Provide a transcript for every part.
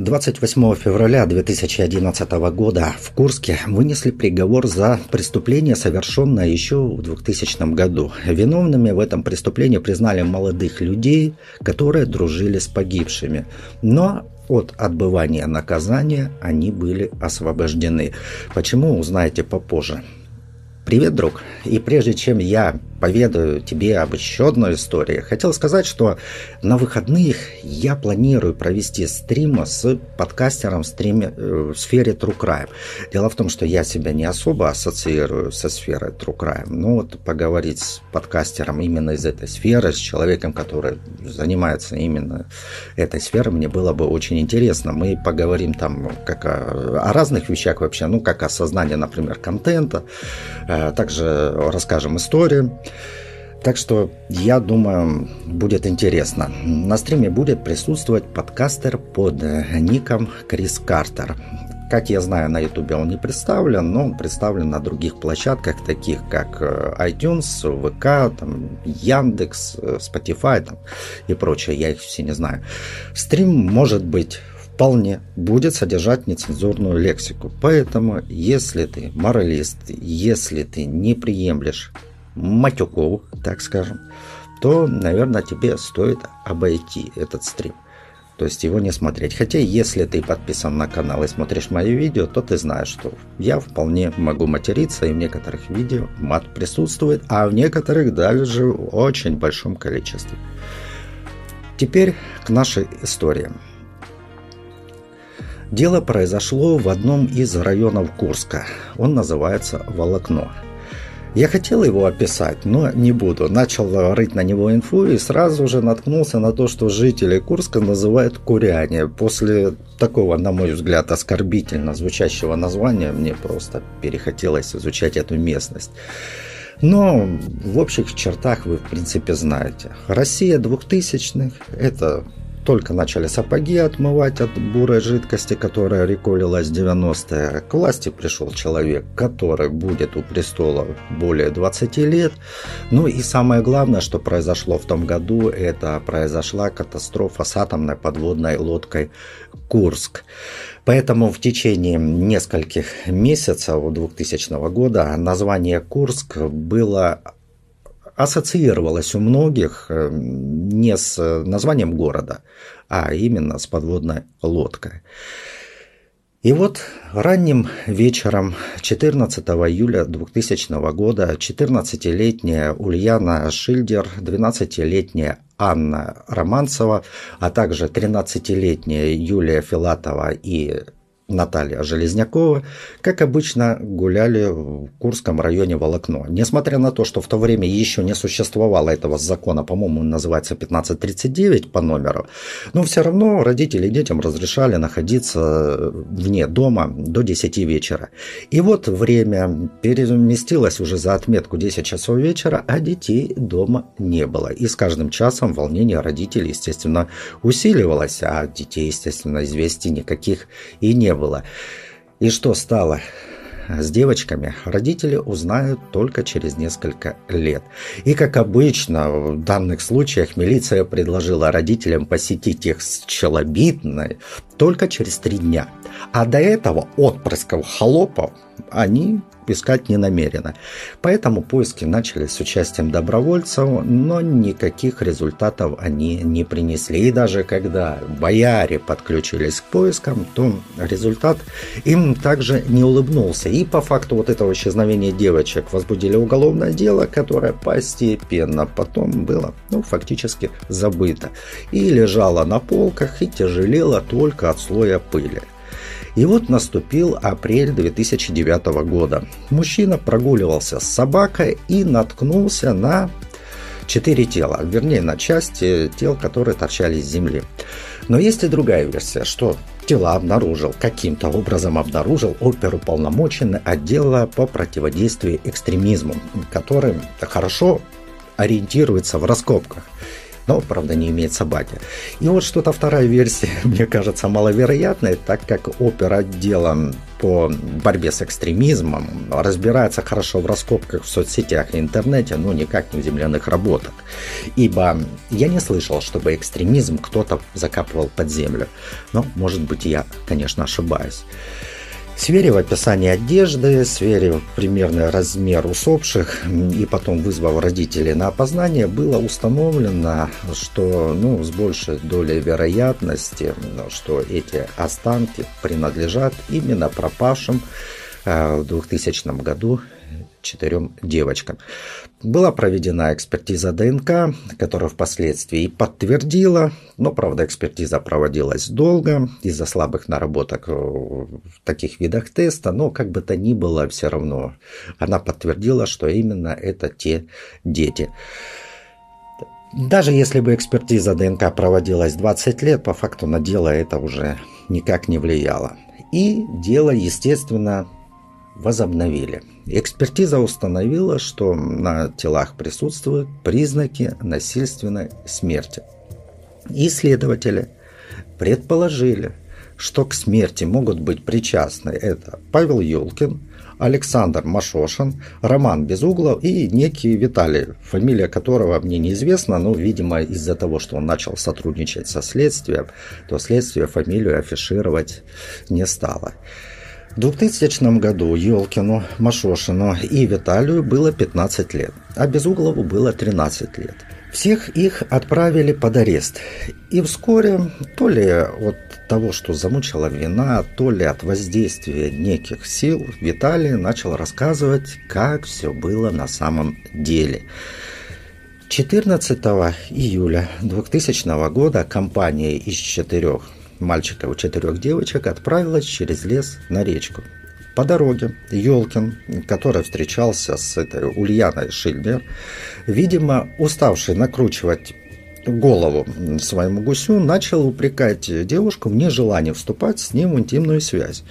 28 февраля 2011 года в Курске вынесли приговор за преступление, совершенное еще в 2000 году. Виновными в этом преступлении признали молодых людей, которые дружили с погибшими. Но от отбывания наказания они были освобождены. Почему, узнаете попозже. Привет, друг. И прежде чем я поведаю тебе об еще одной истории, хотел сказать, что на выходных я планирую провести стрим с подкастером в, стриме, э, в сфере True Crime. Дело в том, что я себя не особо ассоциирую со сферой True Crime. Но вот поговорить с подкастером именно из этой сферы, с человеком, который занимается именно этой сферой, мне было бы очень интересно. Мы поговорим там как о, о разных вещах вообще, ну, как о создании, например, контента, э, также расскажем историю. Так что, я думаю, будет интересно. На стриме будет присутствовать подкастер под ником Крис Картер. Как я знаю, на ютубе он не представлен, но он представлен на других площадках, таких как э, iTunes, ВК, там, Яндекс, э, Spotify там, и прочее. Я их все не знаю. Стрим может быть вполне будет содержать нецензурную лексику. Поэтому, если ты моралист, если ты не приемлешь матюков, так скажем, то, наверное, тебе стоит обойти этот стрим. То есть его не смотреть. Хотя, если ты подписан на канал и смотришь мои видео, то ты знаешь, что я вполне могу материться, и в некоторых видео мат присутствует, а в некоторых даже в очень большом количестве. Теперь к нашей истории. Дело произошло в одном из районов Курска. Он называется Волокно. Я хотел его описать, но не буду. Начал рыть на него инфу и сразу же наткнулся на то, что жители Курска называют куряне. После такого, на мой взгляд, оскорбительно звучащего названия мне просто перехотелось изучать эту местность. Но в общих чертах вы, в принципе, знаете. Россия 2000-х – это только начали сапоги отмывать от бурой жидкости, которая реколилась в 90-е. К власти пришел человек, который будет у престола более 20 лет. Ну и самое главное, что произошло в том году, это произошла катастрофа с атомной подводной лодкой «Курск». Поэтому в течение нескольких месяцев 2000 года название Курск было ассоциировалась у многих э, не с названием города, а именно с подводной лодкой. И вот ранним вечером 14 июля 2000 года 14-летняя Ульяна Шильдер, 12-летняя Анна Романцева, а также 13-летняя Юлия Филатова и Наталья Железнякова, как обычно, гуляли в Курском районе Волокно. Несмотря на то, что в то время еще не существовало этого закона, по-моему, называется 1539 по номеру, но все равно родители детям разрешали находиться вне дома до 10 вечера. И вот время переместилось уже за отметку 10 часов вечера, а детей дома не было. И с каждым часом волнение родителей, естественно, усиливалось, а детей, естественно, известий никаких и не было было. И что стало с девочками, родители узнают только через несколько лет. И, как обычно, в данных случаях милиция предложила родителям посетить их с челобитной только через три дня. А до этого отпрысков холопов они искать не намерена. Поэтому поиски начались с участием добровольцев, но никаких результатов они не принесли. И даже когда бояре подключились к поискам, то результат им также не улыбнулся. И по факту вот этого исчезновения девочек возбудили уголовное дело, которое постепенно потом было ну, фактически забыто. И лежало на полках и тяжелело только от слоя пыли. И вот наступил апрель 2009 года. Мужчина прогуливался с собакой и наткнулся на четыре тела, вернее на части тел, которые торчали из земли. Но есть и другая версия, что тела обнаружил, каким-то образом обнаружил оперуполномоченный отдела по противодействию экстремизму, который хорошо ориентируется в раскопках но, правда, не имеет собаки. И вот что-то вторая версия, мне кажется, маловероятной, так как опера отдела по борьбе с экстремизмом, разбирается хорошо в раскопках в соцсетях и интернете, но никак не в земляных работах. Ибо я не слышал, чтобы экстремизм кто-то закапывал под землю. Но, может быть, я, конечно, ошибаюсь. Сверив описание одежды, сверив примерный размер усопших и потом вызвав родителей на опознание, было установлено, что ну, с большей долей вероятности, что эти останки принадлежат именно пропавшим э, в 2000 году четырем девочкам. Была проведена экспертиза ДНК, которая впоследствии подтвердила, но, правда, экспертиза проводилась долго из-за слабых наработок в таких видах теста, но как бы то ни было, все равно она подтвердила, что именно это те дети. Даже если бы экспертиза ДНК проводилась 20 лет, по факту на дело это уже никак не влияло. И дело, естественно, возобновили. Экспертиза установила, что на телах присутствуют признаки насильственной смерти. Исследователи предположили, что к смерти могут быть причастны это Павел Ёлкин, Александр Машошин, Роман Безуглов и некий Виталий, фамилия которого мне неизвестна, но, видимо, из-за того, что он начал сотрудничать со следствием, то следствие фамилию афишировать не стало. В 2000 году Елкину, Машошину и Виталию было 15 лет, а Безуглову было 13 лет. Всех их отправили под арест. И вскоре, то ли от того, что замучила вина, то ли от воздействия неких сил, Виталий начал рассказывать, как все было на самом деле. 14 июля 2000 года компания из четырех мальчиков и четырех девочек отправилась через лес на речку. По дороге Ёлкин, который встречался с этой Ульяной Шильбер, видимо, уставший накручивать голову своему гусю, начал упрекать девушку в нежелании вступать с ним в интимную связь.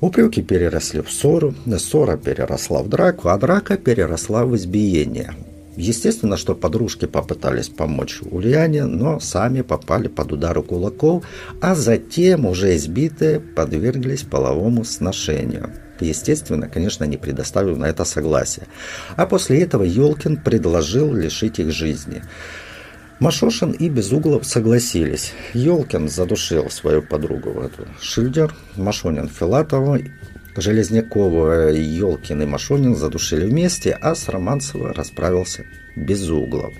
Упреки переросли в ссору, ссора переросла в драку, а драка переросла в избиение. Естественно, что подружки попытались помочь Ульяне, но сами попали под удары кулаков, а затем, уже избитые, подверглись половому сношению. Естественно, конечно, не предоставив на это согласия. А после этого Ёлкин предложил лишить их жизни. Машошин и Безуглов согласились. Ёлкин задушил свою подругу, эту Шильдер, Машонин Филатову Железнякову Ёлкин и Машонин задушили вместе, а с Романцева расправился без углов.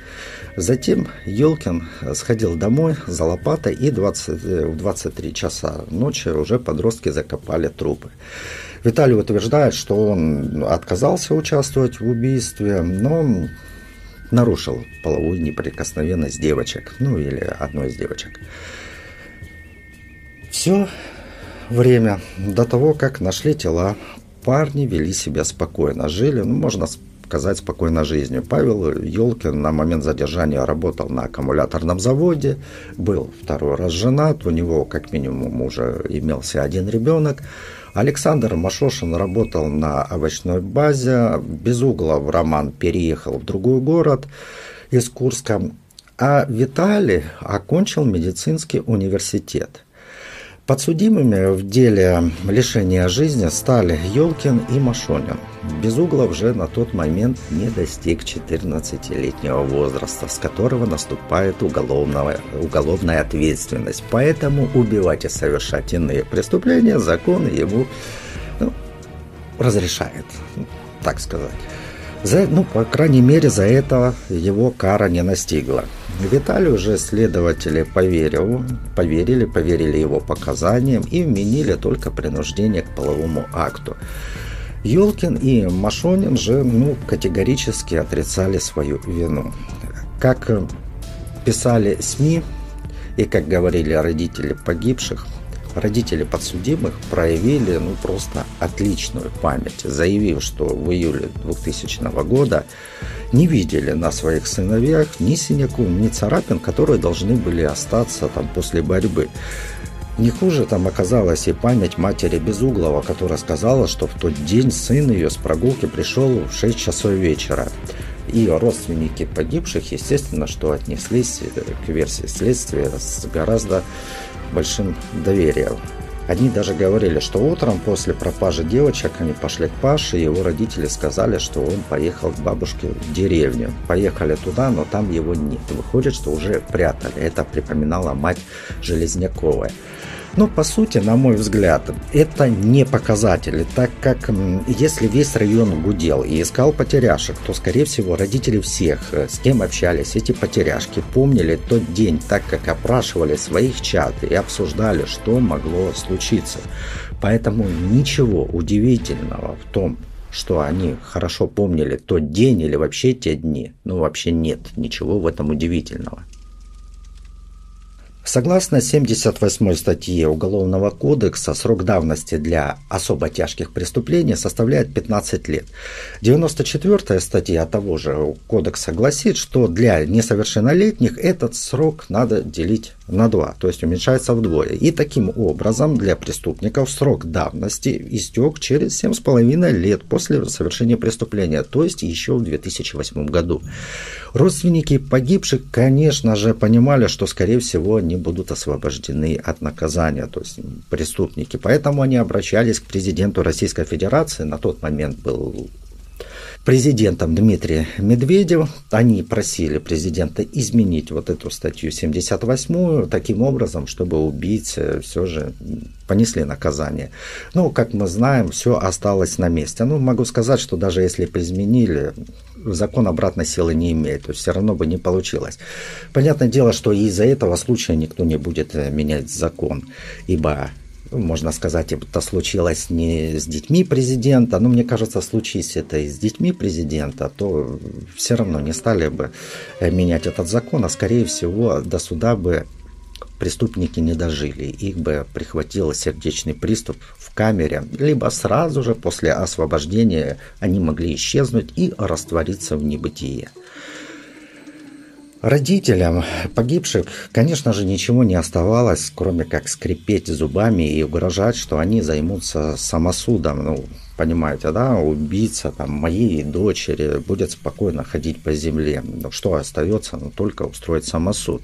Затем Ёлкин сходил домой за лопатой и 20, э, в 23 часа ночи уже подростки закопали трупы. Виталий утверждает, что он отказался участвовать в убийстве, но нарушил половую неприкосновенность девочек, ну или одной из девочек. Все время до того, как нашли тела, парни вели себя спокойно, жили, ну, можно сказать, спокойно жизнью. Павел Ёлкин на момент задержания работал на аккумуляторном заводе, был второй раз женат, у него как минимум уже имелся один ребенок. Александр Машошин работал на овощной базе, без угла в Роман переехал в другой город из Курска, а Виталий окончил медицинский университет – Подсудимыми в деле лишения жизни стали Ёлкин и Машонин. Безуглов же на тот момент не достиг 14-летнего возраста, с которого наступает уголовная, уголовная ответственность. Поэтому убивать и совершать иные преступления закон ему ну, разрешает, так сказать. За, ну, по крайней мере, за это его кара не настигла. Виталию же следователи поверил, поверили, поверили его показаниям и вменили только принуждение к половому акту. Ёлкин и Машонин же ну, категорически отрицали свою вину. Как писали СМИ и как говорили родители погибших, родители подсудимых проявили ну, просто отличную память, заявив, что в июле 2000 года не видели на своих сыновьях ни синяков, ни царапин, которые должны были остаться там после борьбы. Не хуже там оказалась и память матери Безуглова, которая сказала, что в тот день сын ее с прогулки пришел в 6 часов вечера. И родственники погибших, естественно, что отнеслись к версии следствия с гораздо большим доверием. Они даже говорили, что утром после пропажи девочек они пошли к Паше, и его родители сказали, что он поехал к бабушке в деревню. Поехали туда, но там его нет. Выходит, что уже прятали. Это припоминала мать Железняковая. Но по сути, на мой взгляд, это не показатели, так как если весь район гудел и искал потеряшек, то, скорее всего, родители всех, э, с кем общались эти потеряшки, помнили тот день, так как опрашивали своих чат и обсуждали, что могло случиться. Поэтому ничего удивительного в том, что они хорошо помнили тот день или вообще те дни, ну вообще нет ничего в этом удивительного. Согласно 78 статье Уголовного кодекса, срок давности для особо тяжких преступлений составляет 15 лет. 94 статья того же кодекса гласит, что для несовершеннолетних этот срок надо делить на 2, то есть уменьшается вдвое. И таким образом для преступников срок давности истек через 7,5 лет после совершения преступления, то есть еще в 2008 году. Родственники погибших, конечно же, понимали, что, скорее всего, они будут освобождены от наказания, то есть преступники. Поэтому они обращались к президенту Российской Федерации, на тот момент был президентом Дмитрий Медведев. Они просили президента изменить вот эту статью 78 таким образом, чтобы убийцы все же понесли наказание. Ну, как мы знаем, все осталось на месте. Ну, могу сказать, что даже если бы изменили, закон обратной силы не имеет, то есть все равно бы не получилось. Понятное дело, что из-за этого случая никто не будет э, менять закон, ибо можно сказать, это случилось не с детьми президента, но мне кажется, случись это и с детьми президента, то все равно не стали бы э, менять этот закон, а скорее всего до суда бы преступники не дожили, их бы прихватил сердечный приступ в камере, либо сразу же после освобождения они могли исчезнуть и раствориться в небытие. Родителям погибших, конечно же, ничего не оставалось, кроме как скрипеть зубами и угрожать, что они займутся самосудом. Ну, понимаете, да, убийца там, моей дочери будет спокойно ходить по земле. Ну, что остается? Ну, только устроить самосуд.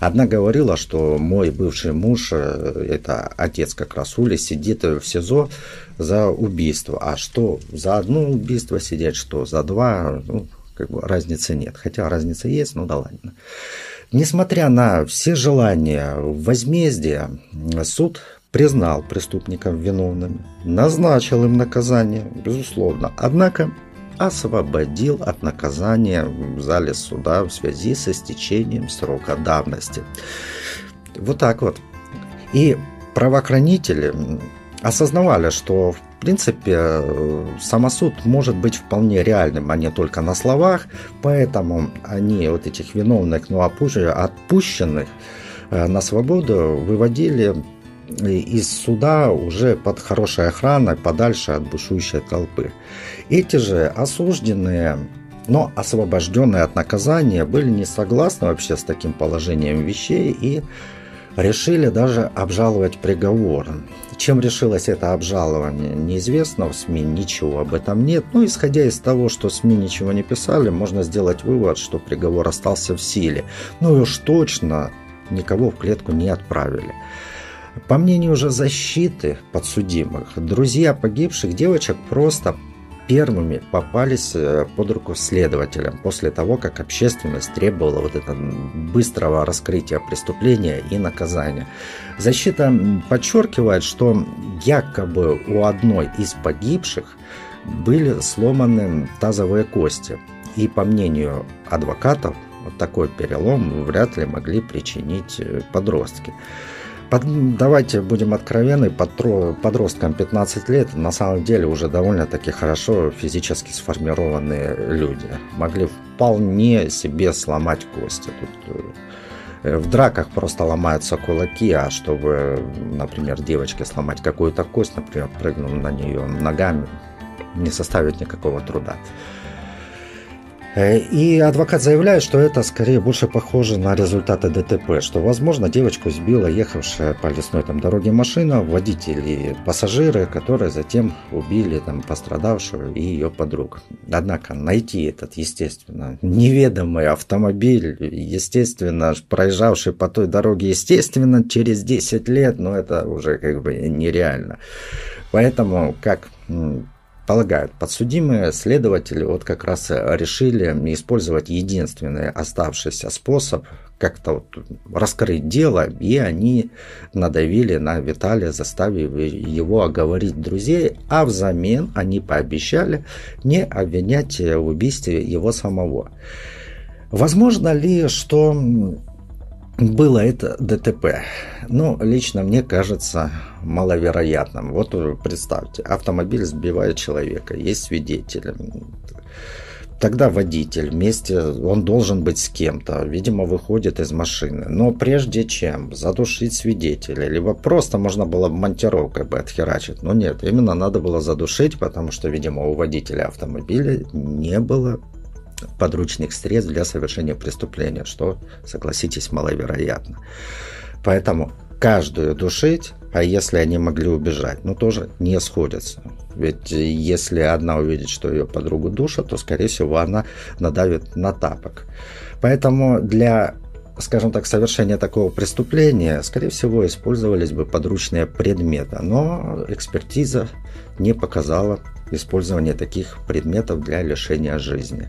Одна говорила, что мой бывший муж, э, это отец как раз Ули, сидит в СИЗО за убийство. А что, за одно убийство сидеть, что за два, ну, как бы разницы нет. Хотя разница есть, ну да ладно. Несмотря на все желания возмездия, суд признал преступников виновными, назначил им наказание, безусловно, однако освободил от наказания в зале суда в связи с истечением срока давности. Вот так вот. И правоохранители осознавали, что в в принципе, самосуд может быть вполне реальным, а не только на словах, поэтому они вот этих виновных, но отпущенных э, на свободу выводили из суда уже под хорошей охраной, подальше от бушующей толпы. Эти же осужденные но освобожденные от наказания были не согласны вообще с таким положением вещей и решили даже обжаловать приговор. Чем решилось это обжалование, неизвестно, в СМИ ничего об этом нет. Но исходя из того, что СМИ ничего не писали, можно сделать вывод, что приговор остался в силе. Ну и уж точно никого в клетку не отправили. По мнению уже защиты подсудимых, друзья погибших девочек просто первыми попались э, под руку следователям после того, как общественность требовала вот этого быстрого раскрытия преступления и наказания. Защита подчеркивает, что якобы у одной из погибших были сломаны тазовые кости. И по мнению адвокатов, вот такой перелом вряд ли могли причинить э, подростки. Под, давайте будем откровенны, подросткам 15 лет на самом деле уже довольно-таки хорошо физически сформированные люди. Могли вполне себе сломать кости. Тут э, в драках просто ломаются кулаки, а чтобы, например, девочке сломать какую-то кость, например, прыгнув на нее ногами, не составит никакого труда. Э, и адвокат заявляет, что это скорее больше похоже на результаты ДТП, что, возможно, девочку сбила ехавшая по лесной там, дороге машина, водители, пассажиры, которые затем убили там, пострадавшую и ее подруг. Однако найти этот, естественно, неведомый автомобиль, естественно, проезжавший по той дороге, естественно, через 10 лет, но это уже как бы нереально. Поэтому, как полагают подсудимые, следователи вот как раз решили использовать единственный оставшийся способ как-то вот раскрыть дело, и они надавили на Виталия, заставив его оговорить друзей, а взамен они пообещали не обвинять в убийстве его самого. Возможно ли, что было это ДТП. Ну, лично мне кажется маловероятным. Вот представьте, автомобиль сбивает человека, есть свидетели. Тогда водитель вместе, он должен быть с кем-то, видимо, выходит из машины. Но прежде чем задушить свидетеля, либо просто можно было монтировкой бы отхерачить. Но нет, именно надо было задушить, потому что, видимо, у водителя автомобиля не было подручных средств для совершения преступления, что, согласитесь, маловероятно. Поэтому каждую душить, а если они могли убежать, ну тоже не сходятся. Ведь если одна увидит, что ее подругу душат, то, скорее всего, она надавит на тапок. Поэтому для скажем так, совершения такого преступления, скорее всего, использовались бы подручные предметы. Но экспертиза не показала использование таких предметов для лишения жизни.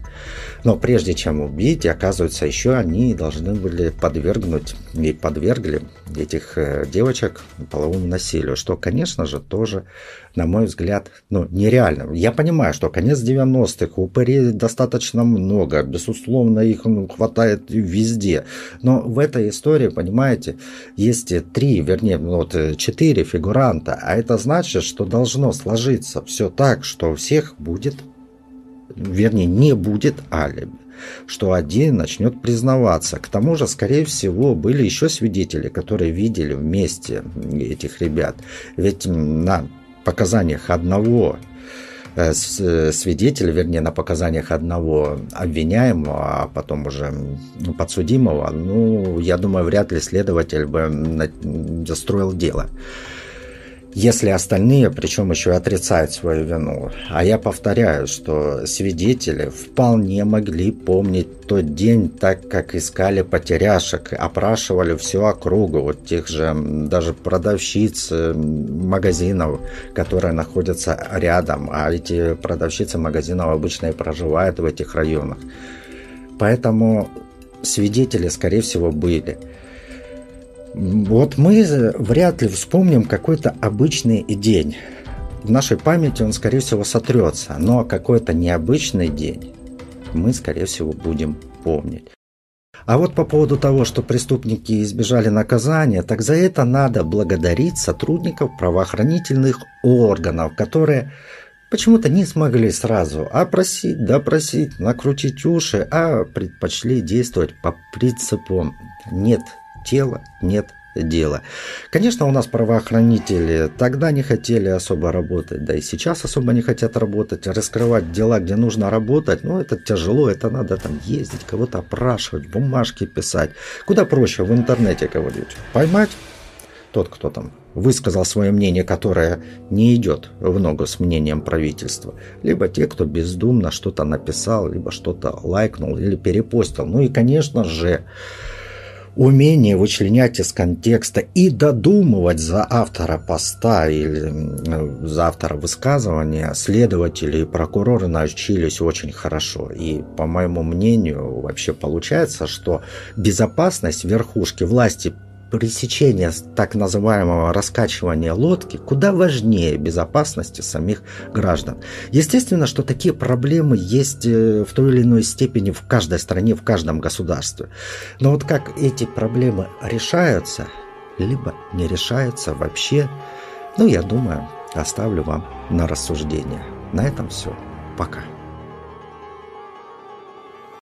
Но прежде чем убить, оказывается, еще они должны были подвергнуть и подвергли этих э, девочек половому насилию, что, конечно же, тоже, на мой взгляд, ну, нереально. Я понимаю, что конец 90-х, упырей достаточно много, безусловно, их ну, хватает везде, но в этой истории, понимаете, есть три, вернее, вот э, четыре фигуранта, а это значит, что должно сложиться все так, что у всех будет, вернее, не будет алиби что один начнет признаваться. К тому же, скорее всего, были еще свидетели, которые видели вместе этих ребят. Ведь на показаниях одного э, свидетеля, вернее, на показаниях одного обвиняемого, а потом уже подсудимого, ну, я думаю, вряд ли следователь бы застроил дело если остальные, причем еще отрицают свою вину. А я повторяю, что свидетели вполне могли помнить тот день так, как искали потеряшек, опрашивали всю округу, вот тех же даже продавщиц э, магазинов, которые находятся рядом, а эти продавщицы магазинов обычно и проживают в этих районах. Поэтому свидетели, скорее всего, были. Вот мы вряд ли вспомним какой-то обычный день. В нашей памяти он, скорее всего, сотрется, но какой-то необычный день мы, скорее всего, будем помнить. А вот по поводу того, что преступники избежали наказания, так за это надо благодарить сотрудников правоохранительных органов, которые почему-то не смогли сразу опросить, допросить, накрутить уши, а предпочли действовать по принципу «нет тела нет дела. Конечно, у нас правоохранители тогда не хотели особо работать, да и сейчас особо не хотят работать, раскрывать дела, где нужно работать, ну это тяжело, это надо там ездить, кого-то опрашивать, бумажки писать. Куда проще в интернете кого-нибудь поймать, тот, кто там высказал свое мнение, которое не идет в ногу с мнением правительства, либо те, кто бездумно что-то написал, либо что-то лайкнул или перепостил. Ну и, конечно же, умение вычленять из контекста и додумывать за автора поста или за автора высказывания следователи и прокуроры научились очень хорошо. И, по моему мнению, вообще получается, что безопасность верхушки власти пресечение так называемого раскачивания лодки куда важнее безопасности самих граждан. Естественно, что такие проблемы есть э, в той или иной степени в каждой стране, в каждом государстве. Но вот как эти проблемы решаются, либо не решаются вообще, ну, я думаю, оставлю вам на рассуждение. На этом все. Пока.